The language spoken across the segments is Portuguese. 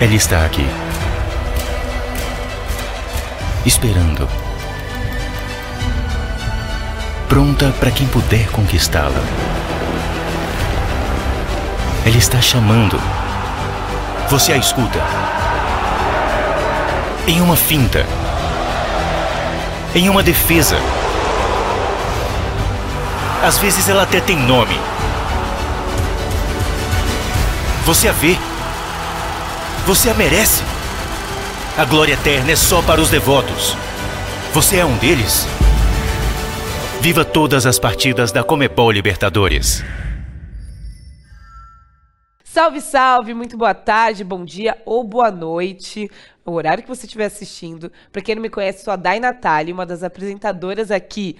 Ela está aqui. Esperando. Pronta para quem puder conquistá-la. Ela está chamando. Você a escuta. Em uma finta. Em uma defesa. Às vezes ela até tem nome. Você a vê. Você a merece. A glória eterna é só para os devotos. Você é um deles? Viva todas as partidas da Comebol Libertadores. Salve, salve, muito boa tarde, bom dia ou boa noite, o horário que você estiver assistindo. Para quem não me conhece, sou a Dai Natália, uma das apresentadoras aqui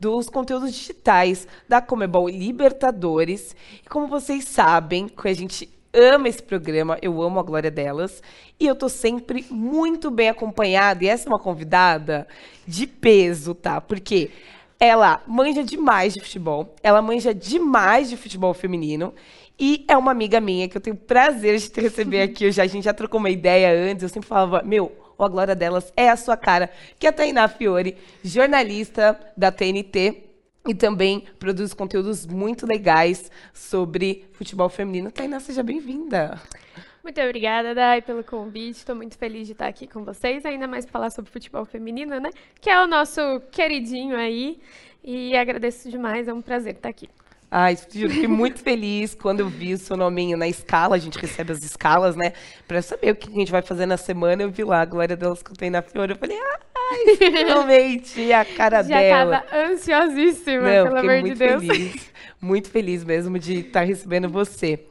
dos conteúdos digitais da Comebol Libertadores. E como vocês sabem, que a gente ama esse programa, eu amo a glória delas. E eu tô sempre muito bem acompanhada. E essa é uma convidada de peso, tá? Porque ela manja demais de futebol, ela manja demais de futebol feminino. E é uma amiga minha que eu tenho prazer de te receber aqui. Já, a gente já trocou uma ideia antes. Eu sempre falava, meu, a glória delas é a sua cara, que é a Tainá Fiore, jornalista da TNT e também produz conteúdos muito legais sobre futebol feminino. Tainá, seja bem-vinda. Muito obrigada, Dai, pelo convite. Estou muito feliz de estar aqui com vocês, ainda mais falar sobre futebol feminino, né? Que é o nosso queridinho aí. E agradeço demais, é um prazer estar aqui. Ai, fiquei muito feliz quando eu vi o seu nominho na escala. A gente recebe as escalas, né? Pra saber o que a gente vai fazer na semana. Eu vi lá a Glória delas que eu tenho na Fiora. Eu falei, ai, finalmente, a cara Já dela. Já tava ansiosíssima, Não, pelo amor de Deus. Feliz, muito feliz mesmo de estar recebendo você.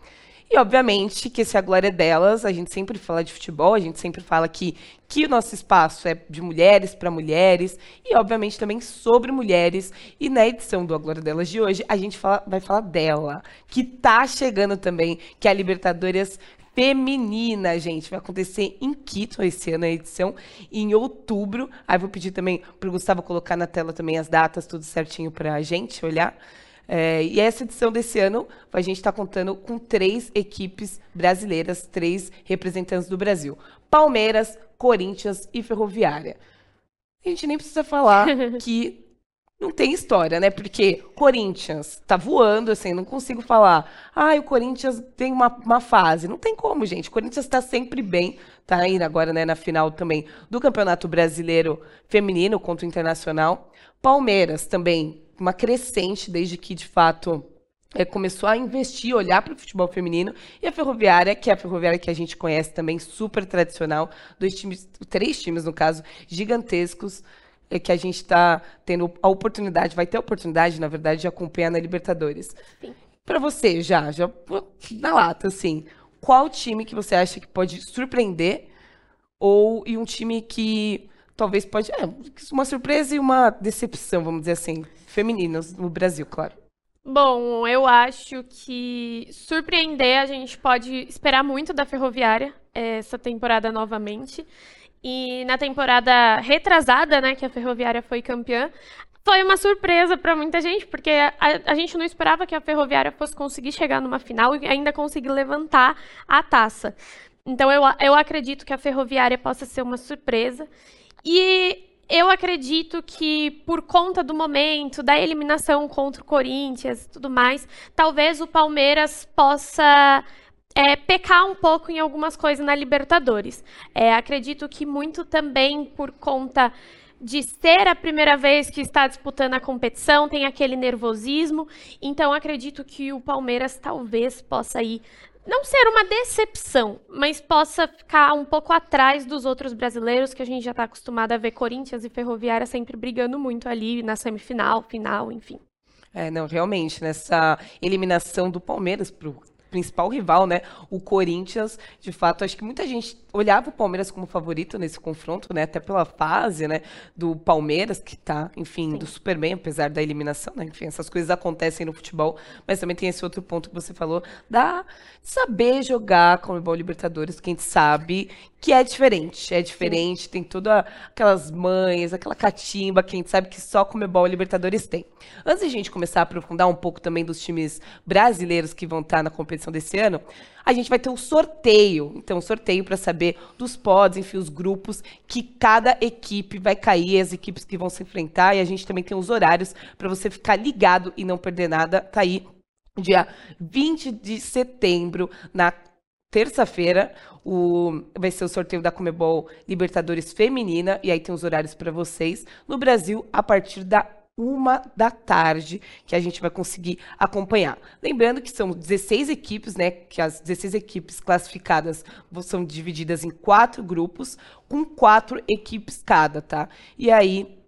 E, obviamente, que se a glória é delas, a gente sempre fala de futebol, a gente sempre fala que, que o nosso espaço é de mulheres para mulheres, e, obviamente, também sobre mulheres. E na edição do A Glória Delas de hoje, a gente fala, vai falar dela, que tá chegando também, que é a Libertadores feminina, gente. Vai acontecer em Quito esse ano, a edição, em outubro. Aí vou pedir também para o Gustavo colocar na tela também as datas, tudo certinho para a gente olhar. É, e essa edição desse ano, a gente está contando com três equipes brasileiras, três representantes do Brasil: Palmeiras, Corinthians e Ferroviária. A gente nem precisa falar que não tem história, né? Porque Corinthians tá voando, assim, não consigo falar. Ah, o Corinthians tem uma, uma fase. Não tem como, gente. O Corinthians está sempre bem. Tá indo agora, né, na final também do Campeonato Brasileiro Feminino contra o Internacional. Palmeiras também uma crescente desde que, de fato, é, começou a investir, olhar para o futebol feminino. E a Ferroviária, que é a Ferroviária que a gente conhece também, super tradicional, dois times, três times, no caso, gigantescos, é, que a gente está tendo a oportunidade, vai ter a oportunidade, na verdade, de acompanhar na Libertadores. Para você, já, já na lata, assim, qual time que você acha que pode surpreender ou e um time que talvez pode. É, uma surpresa e uma decepção, vamos dizer assim, femininas no Brasil, claro. Bom, eu acho que surpreender a gente pode esperar muito da Ferroviária essa temporada novamente. E na temporada retrasada, né, que a Ferroviária foi campeã, foi uma surpresa para muita gente, porque a, a, gente não esperava que a Ferroviária fosse conseguir chegar numa final e ainda conseguir levantar a taça. Então eu, eu acredito que a Ferroviária possa ser uma surpresa. E eu acredito que, por conta do momento, da eliminação contra o Corinthians e tudo mais, talvez o Palmeiras possa é, pecar um pouco em algumas coisas na Libertadores. É, acredito que muito também por conta de ser a primeira vez que está disputando a competição, tem aquele nervosismo. Então, acredito que o Palmeiras talvez possa ir não ser uma decepção, mas possa ficar um pouco atrás dos outros brasileiros que a gente já está acostumado a ver Corinthians e Ferroviária sempre brigando muito ali na semifinal, final, enfim. É, não, realmente, nessa eliminação do Palmeiras para o principal rival, né? O Corinthians, de fato, acho que muita gente olhava o Palmeiras como favorito nesse confronto, né? Até pela fase, né? Do Palmeiras, que tá, enfim, Sim. do super bem, apesar da eliminação, né? Enfim, essas coisas acontecem no futebol, mas também tem esse outro ponto que você falou, da saber jogar como o Libertadores, quem sabe que é diferente, é diferente, Sim. tem todas aquelas mães, aquela catimba que a gente sabe que só Comebol e Libertadores tem. Antes de a gente começar a aprofundar um pouco também dos times brasileiros que vão estar na competição, competição desse ano, a gente vai ter um sorteio. Então, um sorteio para saber dos pods, enfim, os grupos que cada equipe vai cair, as equipes que vão se enfrentar. E a gente também tem os horários para você ficar ligado e não perder nada. Tá aí, dia 20 de setembro, na terça-feira, o, vai ser o sorteio da Comebol Libertadores Feminina, e aí tem os horários para vocês. No Brasil, a partir da uma da tarde, que a gente vai conseguir acompanhar. Lembrando que são 16 equipes, né? Que as 16 equipes classificadas são divididas em quatro grupos, com quatro equipes cada, tá? E aí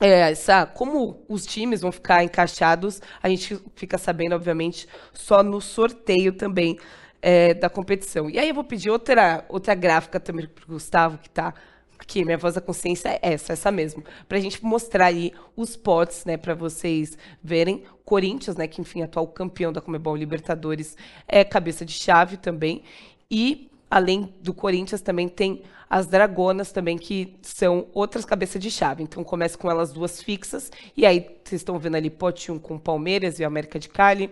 é, essa, como os times vão ficar encaixados, a gente fica sabendo, obviamente, só no sorteio também é, da competição. E aí eu vou pedir outra, outra gráfica também para o Gustavo, que está aqui, minha voz da consciência é essa, essa mesmo, para a gente mostrar aí os potes, né, para vocês verem. Corinthians, né, que enfim, atual campeão da Comebol Libertadores, é cabeça de chave também. E além do Corinthians também tem as Dragonas também que são outras cabeças de chave. Então começa com elas duas fixas e aí vocês estão vendo ali pote 1 com Palmeiras e América de Cali.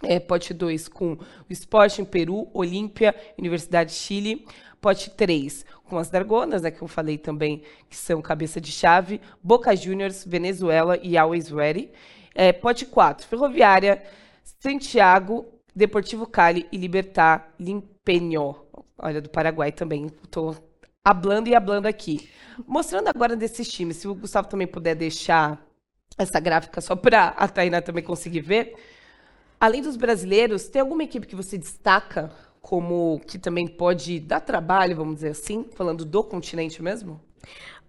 É, pote 2 com o Sporting, Peru, Olímpia, Universidade de Chile. Pote 3 com as Dragonas, né, que eu falei também, que são cabeça de chave. Boca Juniors, Venezuela e Always Ready. É, pote 4, Ferroviária, Santiago, Deportivo Cali e Libertar Limpenho. Olha, do Paraguai também. Estou hablando e hablando aqui. Mostrando agora desses times, se o Gustavo também puder deixar essa gráfica só para a Tainá também conseguir ver. Além dos brasileiros, tem alguma equipe que você destaca como que também pode dar trabalho, vamos dizer assim, falando do continente mesmo?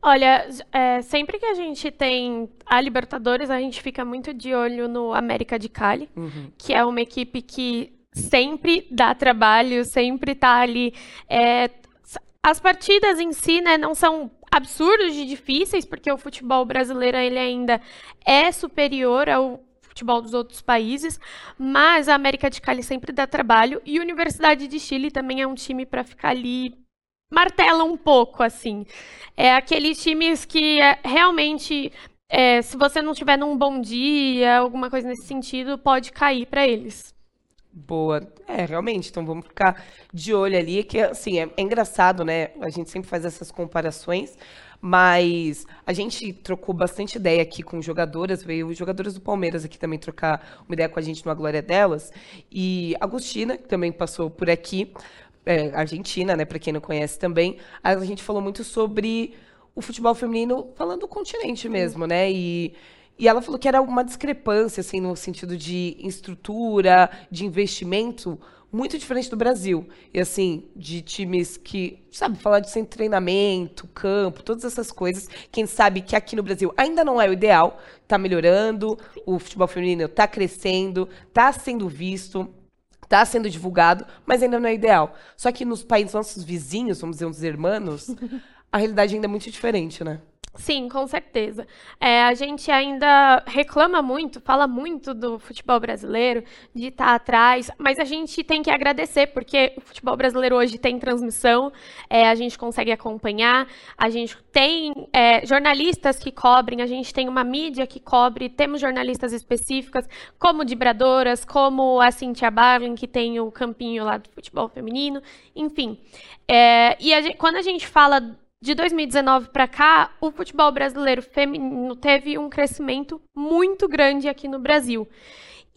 Olha, é, sempre que a gente tem a Libertadores, a gente fica muito de olho no América de Cali, uhum. que é uma equipe que sempre dá trabalho, sempre está ali. É, as partidas em si, né, não são absurdos de difíceis, porque o futebol brasileiro ele ainda é superior ao futebol dos outros países, mas a América de Cali sempre dá trabalho e a Universidade de Chile também é um time para ficar ali martela um pouco assim. É aqueles times que é, realmente é, se você não tiver num bom dia, alguma coisa nesse sentido, pode cair para eles. Boa. É, realmente. Então vamos ficar de olho ali, que assim, é, é engraçado, né? A gente sempre faz essas comparações. Mas a gente trocou bastante ideia aqui com jogadoras, veio os jogadores do Palmeiras aqui também trocar uma ideia com a gente numa glória delas. E a Agostina, que também passou por aqui, é, Argentina, né, para quem não conhece também, a gente falou muito sobre o futebol feminino, falando do continente mesmo, né? E e ela falou que era uma discrepância, assim, no sentido de estrutura, de investimento, muito diferente do Brasil. E assim, de times que, sabe, falar de sem treinamento, campo, todas essas coisas. Quem sabe que aqui no Brasil ainda não é o ideal, está melhorando, o futebol feminino está crescendo, está sendo visto, está sendo divulgado, mas ainda não é ideal. Só que nos países nossos vizinhos, vamos dizer, uns irmãos, a realidade ainda é muito diferente, né? Sim, com certeza. É, a gente ainda reclama muito, fala muito do futebol brasileiro, de estar tá atrás, mas a gente tem que agradecer, porque o futebol brasileiro hoje tem transmissão, é, a gente consegue acompanhar, a gente tem é, jornalistas que cobrem, a gente tem uma mídia que cobre, temos jornalistas específicas, como Dibradoras, como a Cintia Barlin, que tem o campinho lá do futebol feminino, enfim. É, e a gente, quando a gente fala de 2019 para cá, o futebol brasileiro feminino teve um crescimento muito grande aqui no Brasil.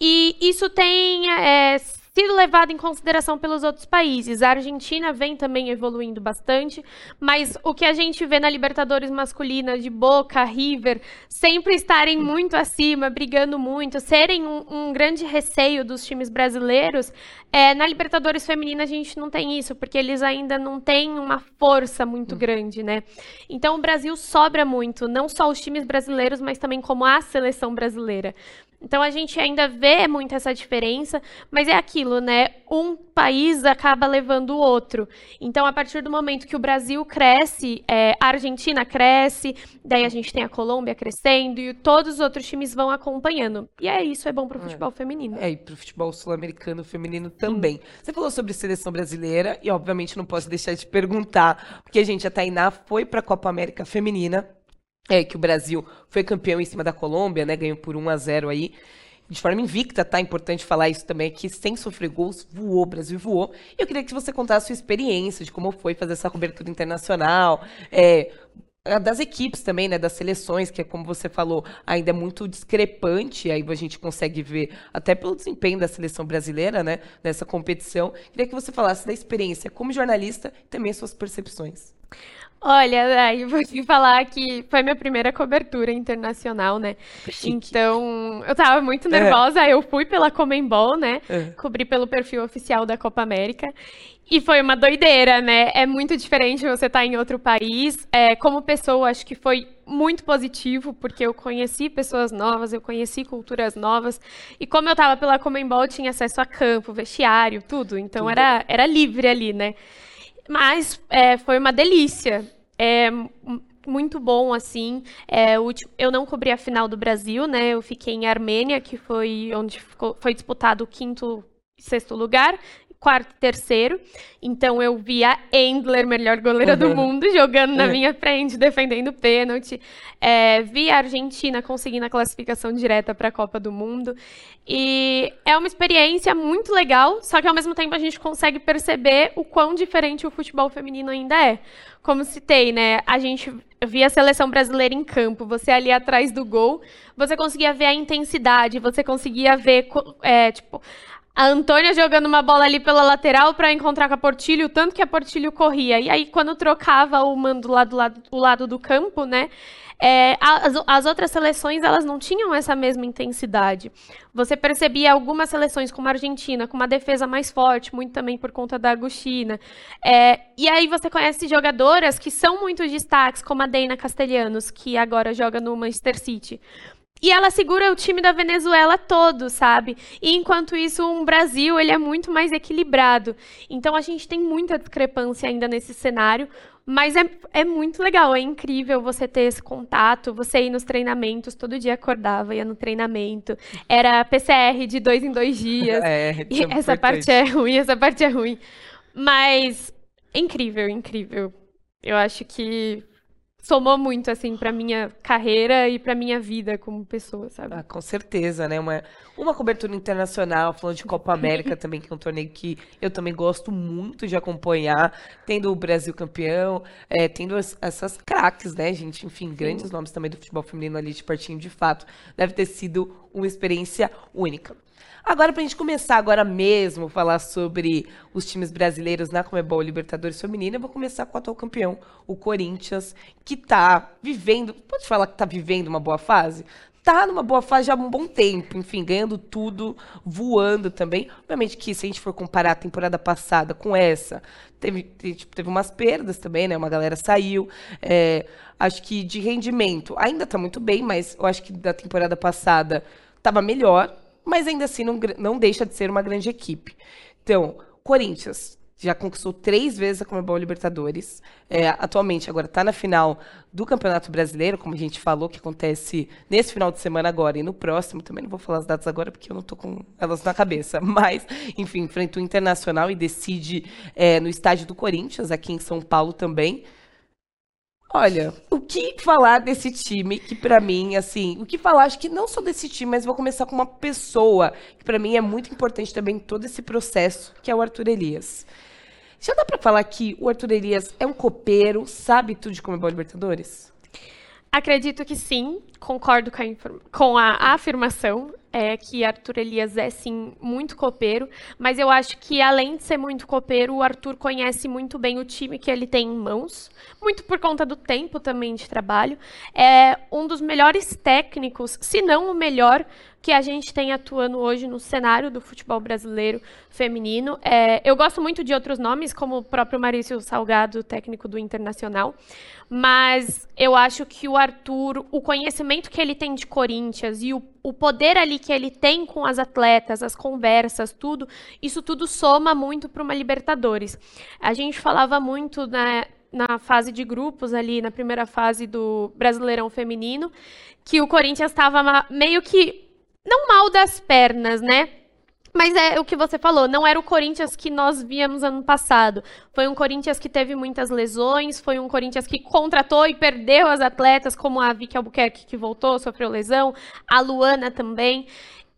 E isso tem é, sido levado em consideração pelos outros países. A Argentina vem também evoluindo bastante, mas o que a gente vê na Libertadores masculina de Boca, River, sempre estarem muito acima, brigando muito, serem um, um grande receio dos times brasileiros, é, na Libertadores feminina a gente não tem isso, porque eles ainda não têm uma força muito grande, né? Então o Brasil sobra muito, não só os times brasileiros, mas também como a seleção brasileira. Então a gente ainda vê muito essa diferença, mas é aquilo, né? Um país acaba levando o outro. Então, a partir do momento que o Brasil cresce, é, a Argentina cresce, daí a gente tem a Colômbia crescendo e todos os outros times vão acompanhando. E é isso, é bom para o é. futebol é. feminino. É, e para o futebol sul-americano feminino também. Você falou sobre seleção brasileira e, obviamente, não posso deixar de perguntar, porque, gente, a Tainá foi para a Copa América Feminina é, que o Brasil foi campeão em cima da Colômbia, né? Ganhou por 1 a 0 aí. de forma invicta, tá? Importante falar isso também, que sem sofrer gols, voou, o Brasil voou. E eu queria que você contasse a sua experiência de como foi fazer essa cobertura internacional, é, das equipes também, né, das seleções, que é como você falou, ainda é muito discrepante, aí a gente consegue ver até pelo desempenho da seleção brasileira, né, nessa competição. Queria que você falasse da experiência como jornalista e também suas percepções. Olha, aí vou te falar que foi minha primeira cobertura internacional, né? Então, eu tava muito nervosa, é. eu fui pela Comembol, né? É. Cobri pelo perfil oficial da Copa América. E foi uma doideira, né? É muito diferente você estar tá em outro país. É, como pessoa, acho que foi muito positivo, porque eu conheci pessoas novas, eu conheci culturas novas. E como eu tava pela Comembol, tinha acesso a campo, vestiário, tudo. Então, tudo. Era, era livre ali, né? Mas é, foi uma delícia. É muito bom, assim. É, eu não cobri a final do Brasil, né? Eu fiquei em Armênia, que foi onde ficou, foi disputado o quinto e sexto lugar quarto e terceiro. Então eu vi a Endler, melhor goleira uhum. do mundo, jogando na uhum. minha frente, defendendo pênalti. É, vi a Argentina conseguindo a classificação direta para a Copa do Mundo. E é uma experiência muito legal, só que ao mesmo tempo a gente consegue perceber o quão diferente o futebol feminino ainda é. Como citei, né? A gente via a seleção brasileira em campo, você ali atrás do gol, você conseguia ver a intensidade, você conseguia ver, é, tipo, a Antônia jogando uma bola ali pela lateral para encontrar com a Portilho, tanto que a Portilho corria. E aí, quando trocava o mando lá do lado, do, lado do campo, né? É, as, as, outras seleções elas não tinham essa mesma intensidade. Você percebia algumas seleções, como a Argentina, com uma defesa mais forte, muito também por conta da Agostina. É, e aí você conhece jogadoras que são muito destaques, como a Deina Castelhanos, que agora joga no Manchester City. E ela segura o time da Venezuela todo, sabe? E enquanto isso, um Brasil, ele é muito mais equilibrado. Então a gente tem muita discrepância ainda nesse cenário, mas é, é muito legal, é incrível você ter esse contato, você ir nos treinamentos, todo dia acordava, ia no treinamento. Era PCR de dois em dois dias. É, e essa parte é ruim, essa parte é ruim. Mas incrível, incrível. Eu acho que somou muito, assim, pra minha carreira e pra minha vida como pessoa, sabe? Ah, com certeza, né? Uma, uma cobertura internacional, falando de Copa América também, que é um torneio que eu também gosto muito de acompanhar, tendo o Brasil campeão, é, tendo as, essas craques, né, gente? Enfim, grandes Sim. nomes também do futebol feminino ali de partinho de fato. Deve ter sido uma experiência única. Agora, para a gente começar agora mesmo falar sobre os times brasileiros na Comebol Libertadores Feminina, eu vou começar com o atual campeão, o Corinthians, que está vivendo, pode falar que está vivendo uma boa fase? Tá numa boa fase já há um bom tempo, enfim, ganhando tudo, voando também. Obviamente que se a gente for comparar a temporada passada com essa, teve, tipo, teve umas perdas também, né? Uma galera saiu. É, acho que de rendimento ainda está muito bem, mas eu acho que da temporada passada estava melhor mas ainda assim não, não deixa de ser uma grande equipe. Então, Corinthians já conquistou três vezes a Comebol Libertadores. É, atualmente, agora está na final do Campeonato Brasileiro, como a gente falou, que acontece nesse final de semana agora e no próximo. Também não vou falar as datas agora porque eu não estou com elas na cabeça. Mas, enfim, enfrenta o Internacional e decide é, no estádio do Corinthians, aqui em São Paulo também. Olha, o que falar desse time que para mim, assim, o que falar, acho que não só desse time, mas vou começar com uma pessoa que para mim é muito importante também em todo esse processo, que é o Arthur Elias. Já dá para falar que o Arthur Elias é um copeiro, sabe tudo de Comebol Libertadores? Acredito que sim, concordo com a, com a afirmação é, que Arthur Elias é sim muito copeiro, mas eu acho que além de ser muito copeiro, o Arthur conhece muito bem o time que ele tem em mãos, muito por conta do tempo também de trabalho. É um dos melhores técnicos, se não o melhor, que a gente tem atuando hoje no cenário do futebol brasileiro feminino. É, eu gosto muito de outros nomes, como o próprio Maurício Salgado, técnico do Internacional, mas eu acho que o Arthur, o conhecimento que ele tem de Corinthians e o, o poder ali que ele tem com as atletas, as conversas, tudo, isso tudo soma muito para uma Libertadores. A gente falava muito na, na fase de grupos ali, na primeira fase do Brasileirão Feminino, que o Corinthians estava meio que não mal das pernas, né? Mas é o que você falou, não era o Corinthians que nós víamos ano passado. Foi um Corinthians que teve muitas lesões, foi um Corinthians que contratou e perdeu as atletas, como a Vicky Albuquerque, que voltou, sofreu lesão, a Luana também.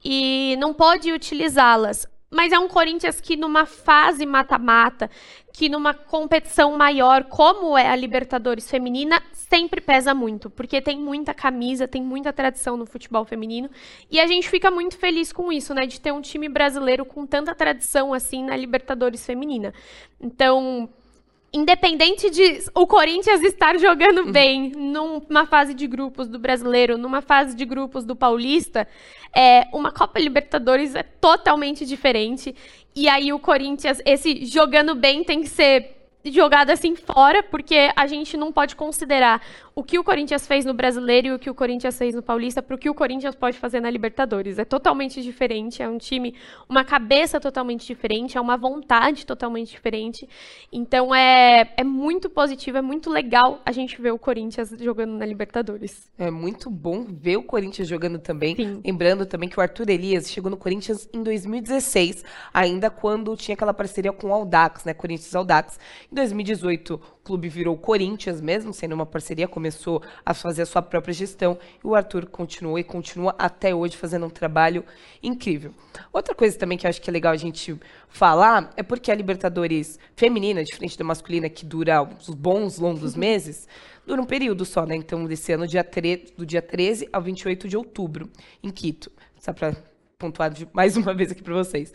e não pôde utilizá-las. Mas é um Corinthians que, numa fase mata-mata, que numa competição maior, como é a Libertadores feminina, sempre pesa muito, porque tem muita camisa, tem muita tradição no futebol feminino, e a gente fica muito feliz com isso, né, de ter um time brasileiro com tanta tradição assim na Libertadores feminina. Então, independente de o Corinthians estar jogando uhum. bem numa fase de grupos do brasileiro, numa fase de grupos do paulista, é, uma Copa Libertadores é totalmente diferente. E aí o Corinthians, esse jogando bem tem que ser jogado assim fora, porque a gente não pode considerar o que o Corinthians fez no Brasileiro e o que o Corinthians fez no Paulista para o que o Corinthians pode fazer na Libertadores. É totalmente diferente, é um time, uma cabeça totalmente diferente, é uma vontade totalmente diferente. Então é, é muito positivo, é muito legal a gente ver o Corinthians jogando na Libertadores. É muito bom ver o Corinthians jogando também. Sim. Lembrando também que o Arthur Elias chegou no Corinthians em 2016, ainda quando tinha aquela parceria com o Aldax, né? Corinthians Aldax. Em 2018, clube virou Corinthians, mesmo sendo uma parceria, começou a fazer a sua própria gestão e o Arthur continuou e continua até hoje fazendo um trabalho incrível. Outra coisa também que eu acho que é legal a gente falar é porque a Libertadores feminina, diferente da masculina, que dura uns bons, longos meses, dura um período só, né? Então, desse ano, dia 3, do dia 13 ao 28 de outubro, em Quito. Só para pontuar mais uma vez aqui para vocês.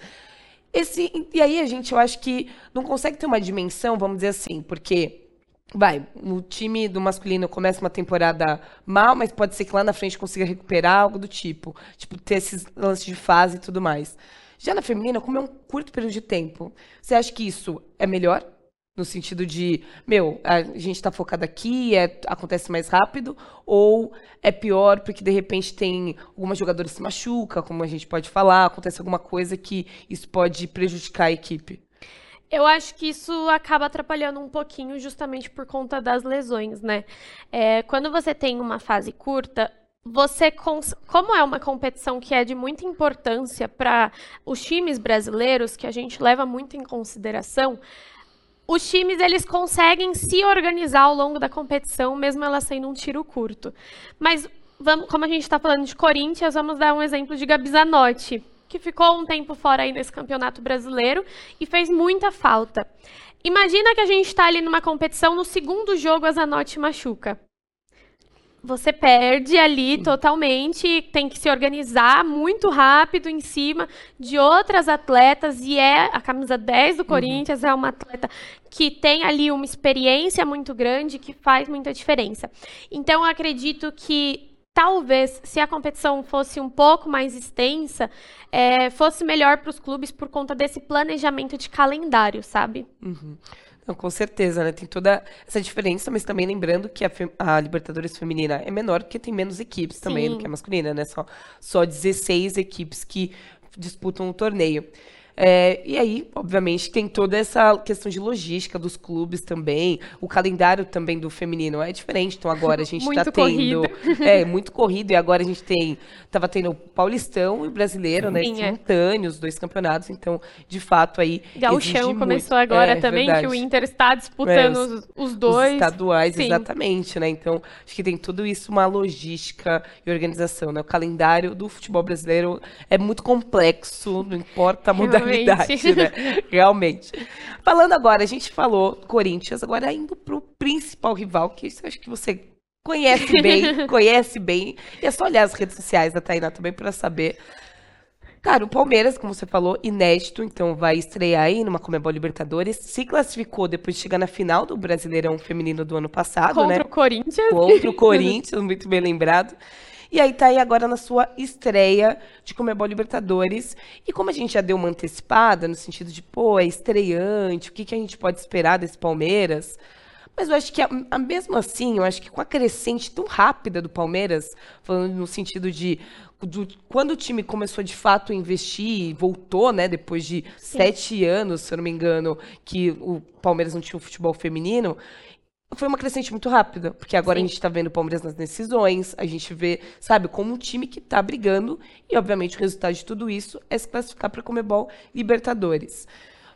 Esse, e aí a gente, eu acho que não consegue ter uma dimensão, vamos dizer assim, porque vai, o time do masculino começa uma temporada mal, mas pode ser que lá na frente consiga recuperar algo do tipo, tipo ter esses lances de fase e tudo mais. Já na feminina, como é um curto período de tempo, você acha que isso é melhor? No sentido de, meu, a gente está focado aqui, é, acontece mais rápido, ou é pior porque de repente tem alguma jogadora se machuca, como a gente pode falar, acontece alguma coisa que isso pode prejudicar a equipe? Eu acho que isso acaba atrapalhando um pouquinho justamente por conta das lesões, né? É, quando você tem uma fase curta, você como é uma competição que é de muita importância para os times brasileiros que a gente leva muito em consideração os times eles conseguem se organizar ao longo da competição, mesmo ela sendo um tiro curto. Mas, vamos, como a gente está falando de Corinthians, vamos dar um exemplo de Gabi Zanotti, que ficou um tempo fora aí nesse campeonato brasileiro e fez muita falta. Imagina que a gente está ali numa competição, no segundo jogo a Zanotti machuca você perde ali totalmente, tem que se organizar muito rápido em cima de outras atletas, e é a camisa 10 do uhum. Corinthians, uhum. é uma atleta que tem ali uma experiência muito grande, que faz muita diferença. Então, eu acredito que talvez, se a competição fosse um pouco mais extensa, é, fosse melhor para os clubes por conta desse planejamento de calendário, sabe? Uhum. Não, com certeza, né? Tem toda essa diferença, mas também lembrando que a, a Libertadores feminina é menor porque tem menos equipes também Sim. do que a masculina, né? Só, só 16 equipes que disputam o torneio. É, e aí, obviamente, tem toda essa questão de logística dos clubes também. O calendário também do feminino é diferente. Então agora a gente está tendo. Corrido. É, muito corrido. E agora a gente tem. Tava tendo o Paulistão e o brasileiro, né? Sim, é. Simultâneos, é. dois campeonatos. Então, de fato, aí. Gauchão começou agora é, também, verdade. que o Inter está disputando é, os, os, dois. Os estaduais, Sim. exatamente, né? Então, acho que tem tudo isso, uma logística e organização, né? O calendário do futebol brasileiro é muito complexo, não importa a modalidade realidade, né? Realmente. Falando agora, a gente falou Corinthians, agora indo para o principal rival, que isso eu acho que você conhece bem, conhece bem. E é só olhar as redes sociais da Tainá também para saber. Cara, o Palmeiras, como você falou, inédito, então vai estrear aí numa Comebol Libertadores. Se classificou depois de chegar na final do Brasileirão Feminino do ano passado, Contra né? Contra o Corinthians. Contra o Corinthians, muito bem lembrado. E aí tá aí agora na sua estreia de Comebol Libertadores. E como a gente já deu uma antecipada, no sentido de, pô, é estreante, o que, que a gente pode esperar desse Palmeiras? Mas eu acho que, a, a, mesmo assim, eu acho que com a crescente tão rápida do Palmeiras, falando no sentido de do, quando o time começou de fato a investir, voltou, né, depois de Sim. sete anos, se eu não me engano, que o Palmeiras não tinha um futebol feminino, foi uma crescente muito rápida, porque agora Sim. a gente está vendo o Palmeiras nas decisões, a gente vê, sabe, como um time que está brigando, e obviamente o resultado de tudo isso é se classificar para Comebol Libertadores.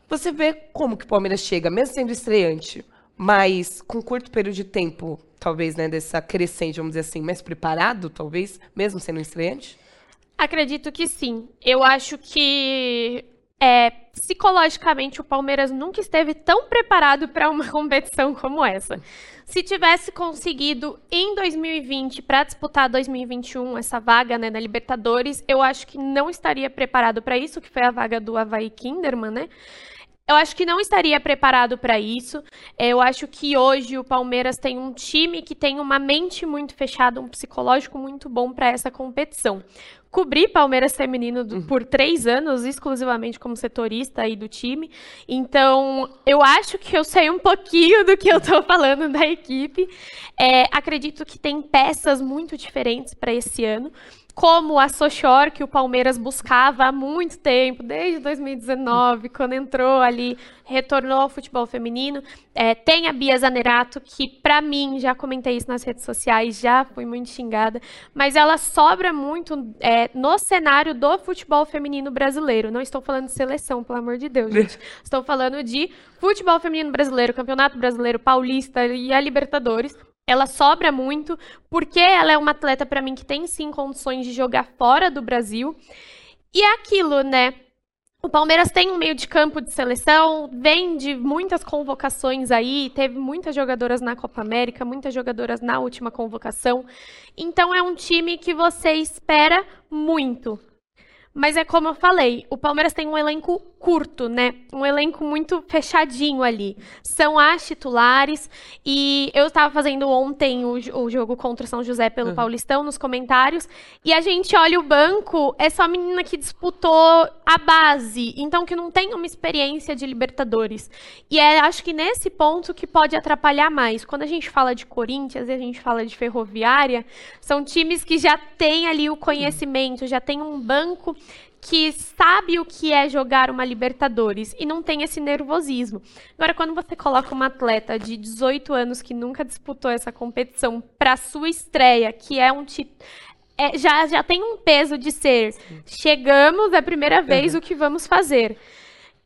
Você vê como que o Palmeiras chega, mesmo sendo estreante, mas com curto período de tempo, talvez, né, dessa crescente, vamos dizer assim, mais preparado, talvez, mesmo sendo estreante? Acredito que sim. Eu acho que é, psicologicamente o Palmeiras nunca esteve tão preparado para uma competição como essa. Se tivesse conseguido em 2020 para disputar 2021 essa vaga né, na Libertadores, eu acho que não estaria preparado para isso, que foi a vaga do Havaí Kinderman, né? Eu acho que não estaria preparado para isso. Eu acho que hoje o Palmeiras tem um time que tem uma mente muito fechada, um psicológico muito bom para essa competição. Cobri Palmeiras feminino do, uhum. por três anos, exclusivamente como setorista aí do time. Então, eu acho que eu sei um pouquinho do que eu estou falando da equipe. É, acredito que tem peças muito diferentes para esse ano como a Sochor, que o Palmeiras buscava há muito tempo, desde 2019, quando entrou ali, retornou ao futebol feminino. É, tem a Bia Zanerato, que para mim, já comentei isso nas redes sociais, já fui muito xingada, mas ela sobra muito é, no cenário do futebol feminino brasileiro. Não estou falando de seleção, pelo amor de Deus, gente. estou falando de futebol feminino brasileiro, Campeonato Brasileiro, Paulista e a Libertadores ela sobra muito, porque ela é uma atleta para mim que tem sim condições de jogar fora do Brasil. E é aquilo, né? O Palmeiras tem um meio de campo de seleção, vem de muitas convocações aí, teve muitas jogadoras na Copa América, muitas jogadoras na última convocação. Então é um time que você espera muito. Mas é como eu falei, o Palmeiras tem um elenco curto, né? Um elenco muito fechadinho ali. São as titulares. E eu estava fazendo ontem o, o, jogo contra o São José pelo uhum. Paulistão nos comentários. E a gente olha o banco, é só menina que disputou a base. Então, que não tem uma experiência de Libertadores. E é, acho que nesse ponto que pode atrapalhar mais. Quando a gente fala de Corinthians e a gente fala de Ferroviária, são times que já têm ali o conhecimento, já tem um banco que sabe o que é jogar uma Libertadores e não tem esse nervosismo. Agora, quando você coloca uma atleta de 18 anos que nunca disputou essa competição para sua estreia, que é um título. É, já, já tem um peso de ser chegamos, é a primeira vez, uhum. o que vamos fazer.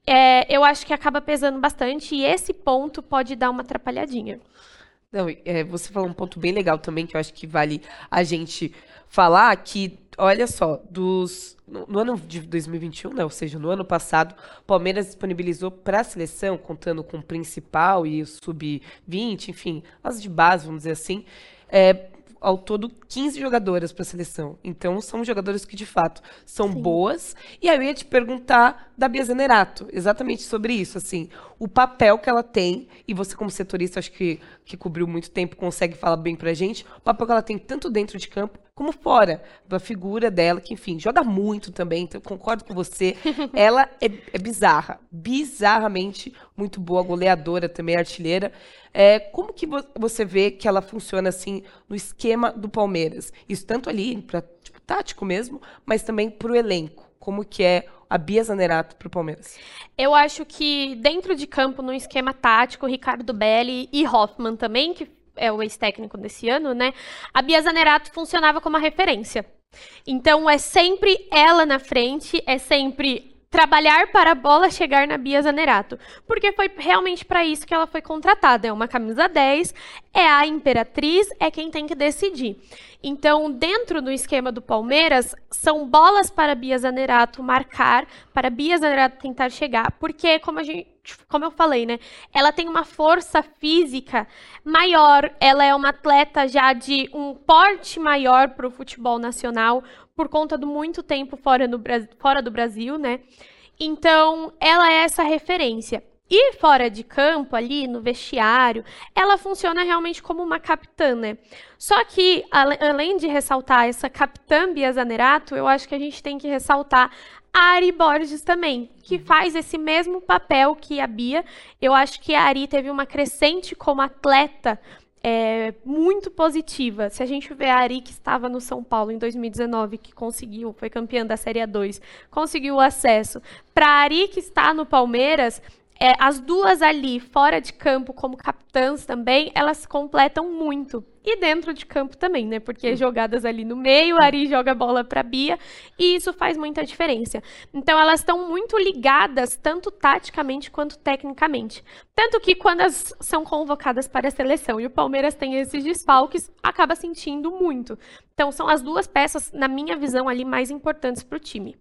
É, eu acho que acaba pesando bastante e esse ponto pode dar uma atrapalhadinha. Não, é, você falou um ponto bem legal também que eu acho que vale a gente falar que, olha só, dos no, no, ano de 2021, né, ou seja, no ano passado, o Palmeiras disponibilizou para a seleção, contando com o principal e o sub-20, enfim, as de base, vamos dizer assim, é, ao todo 15 jogadoras para a seleção. Então, são jogadoras que, de fato, são Sim. boas. E aí eu ia te perguntar da Bia Zenerato, exatamente sobre isso, assim, o papel que ela tem, e você como setorista, acho que, que cobriu muito tempo, consegue falar bem pra gente, o papel que ela tem tanto dentro de campo como fora, da figura dela, que, enfim, joga muito também, então concordo com você. ela é, é bizarra, bizarramente muito boa, goleadora também, artilheira. É, como que você vê que ela funciona assim no esquema do Palmeiras? Isso tanto ali para tipo, tático mesmo, mas também para o elenco. Como que é a Bia Zanerato para o Palmeiras? Eu acho que dentro de campo, no esquema tático, Ricardo Belli e Hoffman também, que é o ex-técnico desse ano, né? A Bia Zanerato funcionava como uma referência. Então é sempre ela na frente, é sempre trabalhar para a bola chegar na Bia Zanerato, porque foi realmente para isso que ela foi contratada. É uma camisa 10, é a imperatriz, é quem tem que decidir. Então, dentro do esquema do Palmeiras, são bolas para a Bia Zanerato marcar, para a Bia Zanerato tentar chegar, porque como a gente como eu falei, né? Ela tem uma força física maior, ela é uma atleta já de um porte maior para o futebol nacional, por conta do muito tempo fora, no, fora do Brasil, né? Então, ela é essa referência. E fora de campo, ali no vestiário, ela funciona realmente como uma capitã, né? Só que, além de ressaltar essa capitã Bia Zanerato, eu acho que a gente tem que ressaltar a Ari Borges também, que faz esse mesmo papel que a Bia. Eu acho que a Ari teve uma crescente como atleta é, muito positiva. Se a gente vê a Ari que estava no São Paulo em 2019, que conseguiu, foi campeã da Série A2, conseguiu o acesso, para a Ari que está no Palmeiras, é, as duas ali, fora de campo, como capitãs também, elas se completam muito. E dentro de campo também, né? Porque jogadas ali no meio, a Ari joga a bola para Bia, e isso faz muita diferença. Então elas estão muito ligadas, tanto taticamente quanto tecnicamente. Tanto que quando elas são convocadas para a seleção e o Palmeiras tem esses desfalques, acaba sentindo muito. Então são as duas peças, na minha visão, ali mais importantes para o time.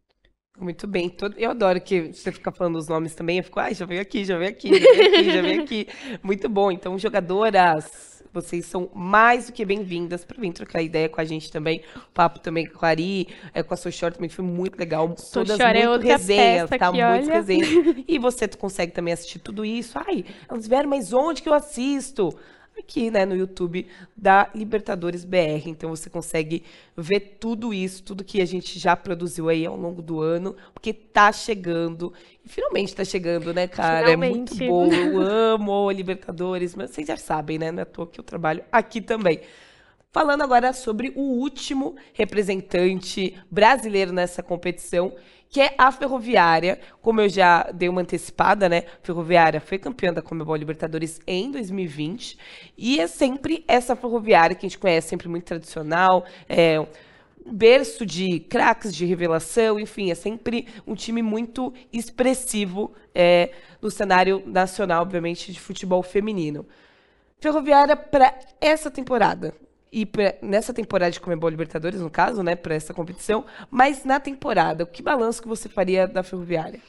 Muito bem. Eu adoro que você fica falando os nomes também. Eu fico, ai, já veio aqui, já veio aqui, já veio aqui, já veio aqui. Muito bom. Então, jogadoras, vocês são mais do que bem-vindas para vir trocar ideia com a gente também. O papo também com a Ari, é, com a Sochor também foi muito legal. Todas é muito resenhas, tá? Aqui, muito resenhas. E você consegue também assistir tudo isso. Ai, elas vieram, mas onde que eu assisto? Aqui, né, no YouTube da Libertadores BR. Então você consegue ver tudo isso, tudo que a gente já produziu aí ao longo do ano, porque tá chegando. E finalmente tá chegando, né, cara? Finalmente. É muito bom. Eu amo Libertadores, mas vocês já sabem, né? Não é à toa que eu trabalho aqui também. Falando agora sobre o último representante brasileiro nessa competição, que é a Ferroviária. Como eu já dei uma antecipada, né? Ferroviária foi campeã da Comebol Libertadores em 2020 e é sempre essa Ferroviária que a gente conhece, sempre muito tradicional, é berço de craques de revelação, enfim, é sempre um time muito expressivo é, no cenário nacional, obviamente, de futebol feminino. Ferroviária para essa temporada e pra, nessa temporada de Comebol Libertadores, no caso, né, para essa competição, mas na temporada, o que balanço que você faria da Ferroviária?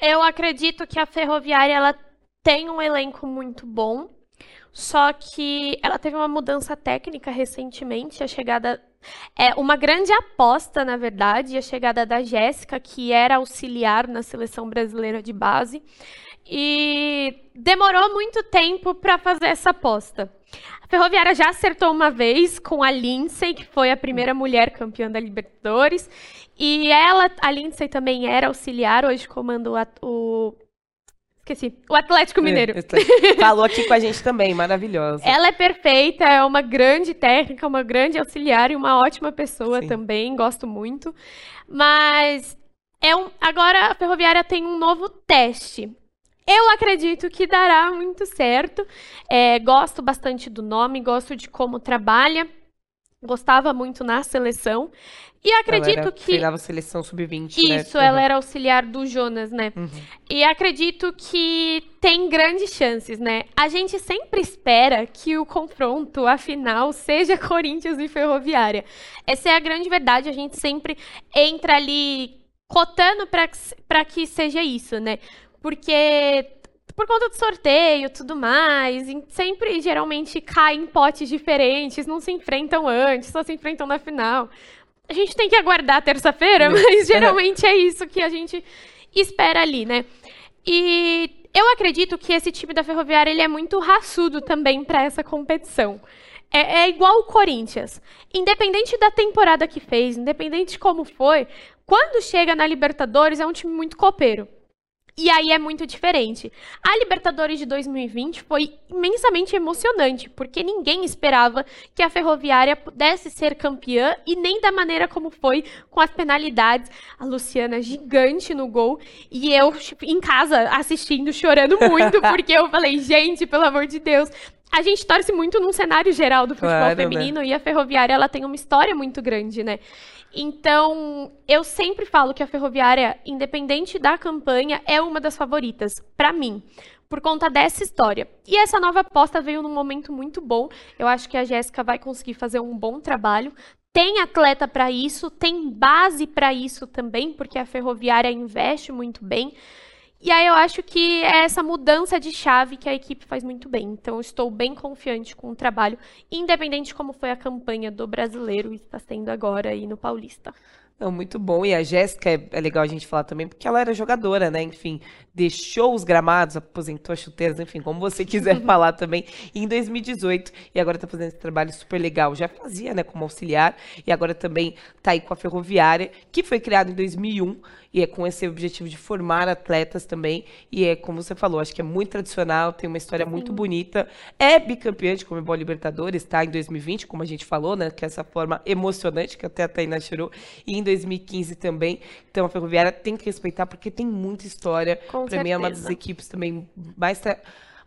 Eu acredito que a Ferroviária ela tem um elenco muito bom, só que ela teve uma mudança técnica recentemente, a chegada é uma grande aposta, na verdade, a chegada da Jéssica, que era auxiliar na seleção brasileira de base, e demorou muito tempo para fazer essa aposta. A Ferroviária já acertou uma vez com a Lindsay, que foi a primeira mulher campeã da Libertadores. E ela, a Lindsay também era auxiliar, hoje comanda o, o Esqueci. O Atlético Mineiro. É, Falou aqui com a gente também, maravilhosa. Ela é perfeita, é uma grande técnica, uma grande auxiliar e uma ótima pessoa Sim. também, gosto muito. Mas é um, agora a Ferroviária tem um novo teste. Eu acredito que dará muito certo. É, gosto bastante do nome, gosto de como trabalha. Gostava muito na seleção. E acredito ela era, que. Treinava seleção sub-20. Isso, né? ela uhum. era auxiliar do Jonas, né? Uhum. E acredito que tem grandes chances, né? A gente sempre espera que o confronto, a final, seja Corinthians e Ferroviária. Essa é a grande verdade. A gente sempre entra ali cotando para que seja isso, né? Porque por conta do sorteio e tudo mais, sempre geralmente caem em potes diferentes, não se enfrentam antes, só se enfrentam na final. A gente tem que aguardar terça-feira, mas geralmente é isso que a gente espera ali, né? E eu acredito que esse time da Ferroviária ele é muito raçudo também para essa competição. É, é, igual o Corinthians. Independente da temporada que fez, independente de como foi, quando chega na Libertadores é um time muito copeiro. E aí é muito diferente. A Libertadores de 2020 foi imensamente emocionante, porque ninguém esperava que a Ferroviária pudesse ser campeã e nem da maneira como foi, com as penalidades. A Luciana gigante no gol e eu em casa assistindo, chorando muito, porque eu falei, gente, pelo amor de Deus, a gente torce muito num cenário geral do futebol claro, né? feminino né? e a Ferroviária ela tem uma história muito grande, né? Então, eu sempre falo que a Ferroviária, independente da campanha, é uma das favoritas, para mim, por conta dessa história. E essa nova aposta veio num momento muito bom. Eu acho que a Jéssica vai conseguir fazer um bom trabalho. Tem atleta para isso, tem base para isso também, porque a Ferroviária investe muito bem. E aí eu acho que é essa mudança de chave que a equipe faz muito bem. Então eu estou bem confiante com o trabalho, independente de como foi a campanha do brasileiro e está sendo agora aí no Paulista. Não, muito bom. E a Jéssica é, é, legal a gente falar também, porque ela era jogadora, né? Enfim, deixou os gramados, aposentou as chuteiras, enfim, como você quiser falar também, em 2018. E agora está fazendo esse trabalho super legal. Já fazia, né, como auxiliar, e agora também está aí com a Ferroviária, que foi criada em 2001 e é com esse objetivo de formar atletas também. E é como você falou, acho que é muito tradicional, tem uma história Sim. muito bonita. É bicampeã de Comebol Libertadores, tá? Em 2020, como a gente falou, né? Que é essa forma emocionante que até a Tainá chorou. E em 2015 também. Então a Ferroviária tem que respeitar porque tem muita história. Para mim é uma das equipes também mais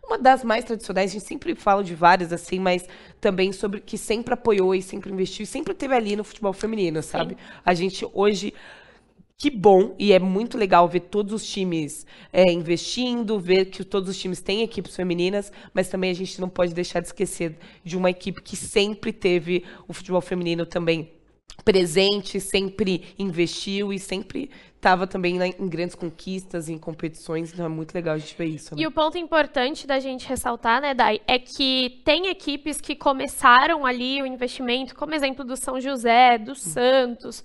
uma das mais tradicionais, a gente sempre fala de várias, assim, mas também sobre que sempre apoiou e sempre investiu e sempre teve ali no futebol feminino, sabe? Sim. A gente hoje que bom, e é muito legal ver todos os times é, investindo, ver que todos os times têm equipes femininas, mas também a gente não pode deixar de esquecer de uma equipe que sempre teve o futebol feminino também presente, sempre investiu e sempre estava também na, em grandes conquistas, em competições, então é muito legal a gente ver isso. Né? E o ponto importante da gente ressaltar, né, Dai, é que tem equipes que começaram ali o investimento, como exemplo do São José, do Santos,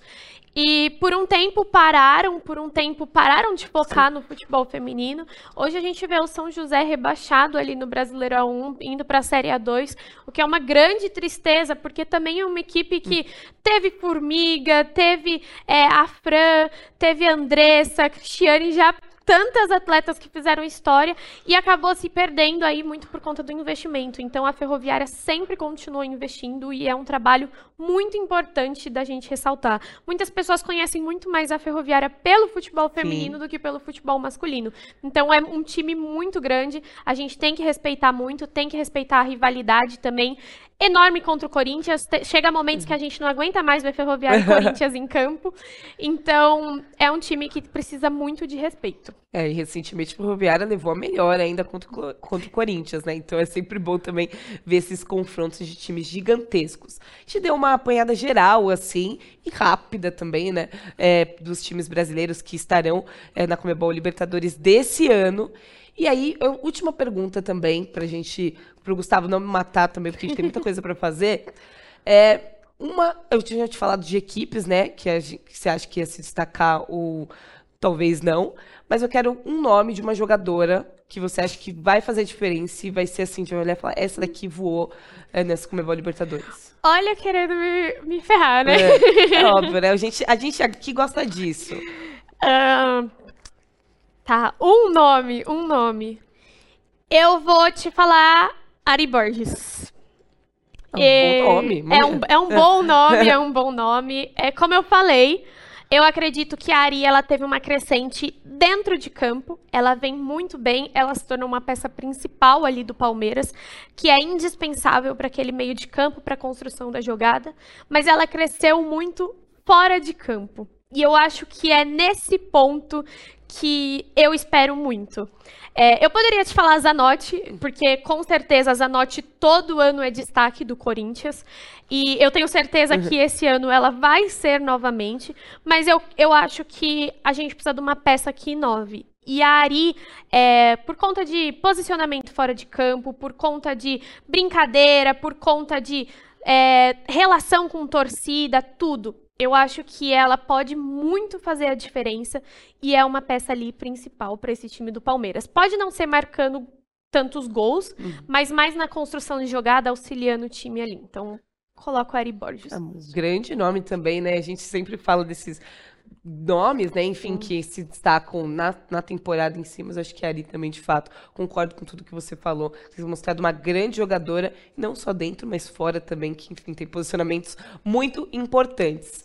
e por um tempo pararam, por um tempo pararam de focar no futebol feminino. Hoje a gente vê o São José rebaixado ali no Brasileirão 1, indo para a Série A2, o que é uma grande tristeza, porque também é uma equipe que teve Formiga, teve é, a Fran, teve a Andressa, a Cristiane já tantas atletas que fizeram história e acabou se perdendo aí muito por conta do investimento. Então a Ferroviária sempre continuou investindo e é um trabalho muito importante da gente ressaltar. Muitas pessoas conhecem muito mais a Ferroviária pelo futebol feminino Sim. do que pelo futebol masculino. Então é um time muito grande, a gente tem que respeitar muito, tem que respeitar a rivalidade também enorme contra o Corinthians. Chega momentos que a gente não aguenta mais ver Ferroviária e Corinthians em campo. Então, é um time que precisa muito de respeito. É, e recentemente a Ferroviária levou a melhor ainda contra, contra o Corinthians, né? Então é sempre bom também ver esses confrontos de times gigantescos. Gente deu uma apanhada geral, assim, e rápida também, né? É, dos times brasileiros que estarão é, na Comebol Libertadores desse ano. E aí, última pergunta também, para a gente, para o Gustavo não me matar também, porque a gente tem muita coisa para fazer. É, uma, eu tinha te falado de equipes, né, que, a, que você acha que ia se destacar ou talvez não, mas eu quero um nome de uma jogadora que você acha que vai fazer diferença e vai ser assim, de olhar e falar, essa daqui voou é, nessa Comebol Libertadores. Olha, querendo me, me ferrar, né? É, é óbvio, né? A gente, a gente aqui gosta disso. Tá, um nome, um nome. Eu vou te falar Ari Borges. É um bom nome. É um, é um bom nome, é um bom nome. É como eu falei, eu acredito que a Ari ela teve uma crescente dentro de campo. Ela vem muito bem, ela se tornou uma peça principal ali do Palmeiras, que é indispensável para aquele meio de campo, para a construção da jogada. Mas ela cresceu muito fora de campo. E eu acho que é nesse ponto que eu espero muito. É, eu poderia te falar Zanotti, porque com certeza Zanotti todo ano é destaque do Corinthians. E eu tenho certeza uhum. que esse ano ela vai ser novamente. Mas eu, eu acho que a gente precisa de uma peça que inove. E a Ari, é, por conta de posicionamento fora de campo, por conta de brincadeira, por conta de é, relação com torcida, tudo eu acho que ela pode muito fazer a diferença e é uma peça ali principal para esse time do Palmeiras. Pode não ser marcando tantos gols, uhum. mas mais na construção de jogada, auxiliando o time ali. Então, coloco a Ari Borges. É um grande nome também, né? A gente sempre fala desses nomes, né, enfim, que se destacam na, na temporada em si, mas acho que a Ari também, de fato, concordo com tudo que você falou. Vocês mostrado uma grande jogadora, não só dentro, mas fora também, que, enfim, tem posicionamentos muito importantes.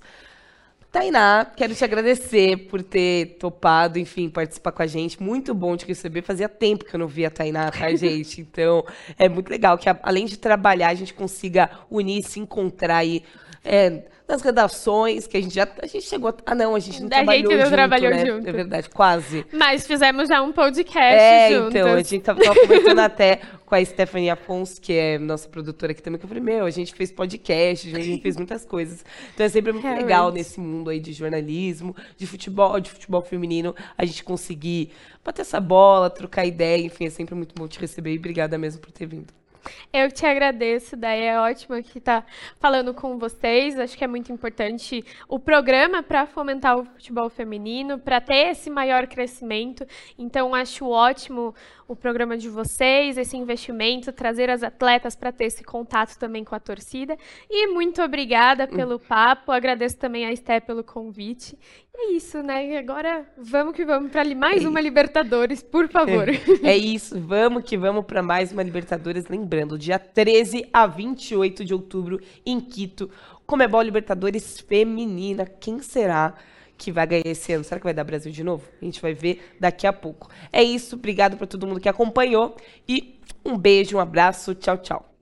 Tainá, quero te agradecer por ter topado, enfim, participar com a gente. Muito bom te receber. Fazia tempo que eu não via a Tainá, tá, gente? Então, é muito legal que, além de trabalhar, a gente consiga unir, se encontrar aí. É, nas redações, que a gente já. A gente chegou. A, ah, não, a gente não a trabalhou gente não junto. trabalhou né? junto. É verdade, quase. Mas fizemos já um podcast é, então, a gente tava, tava conversando até com a Stephanie Afonso, que é nossa produtora aqui também, que eu falei, meu, a gente fez podcast, a gente fez muitas coisas. Então é sempre muito legal nesse mundo aí de jornalismo, de futebol, de futebol feminino, a gente conseguir bater essa bola, trocar ideia, enfim, é sempre muito bom te receber e obrigada mesmo por ter vindo. Eu te agradeço, daí é ótimo que estar falando com vocês. Acho que é muito importante o programa para fomentar o futebol feminino, para ter esse maior crescimento. Então, acho ótimo o programa de vocês, esse investimento, trazer as atletas para ter esse contato também com a torcida. E muito obrigada pelo papo. Agradeço também a Esté pelo convite. E é isso, né? E agora vamos que vamos para mais uma Libertadores, por favor. É, é isso, vamos que vamos para mais uma Libertadores. Lembrando, dia 13 a 28 de outubro em Quito, Comebol Libertadores Feminina. Quem será? Que vai ganhar esse ano. Será que vai dar Brasil de novo? A gente vai ver daqui a pouco. É isso, obrigado para todo mundo que acompanhou e um beijo, um abraço, tchau, tchau.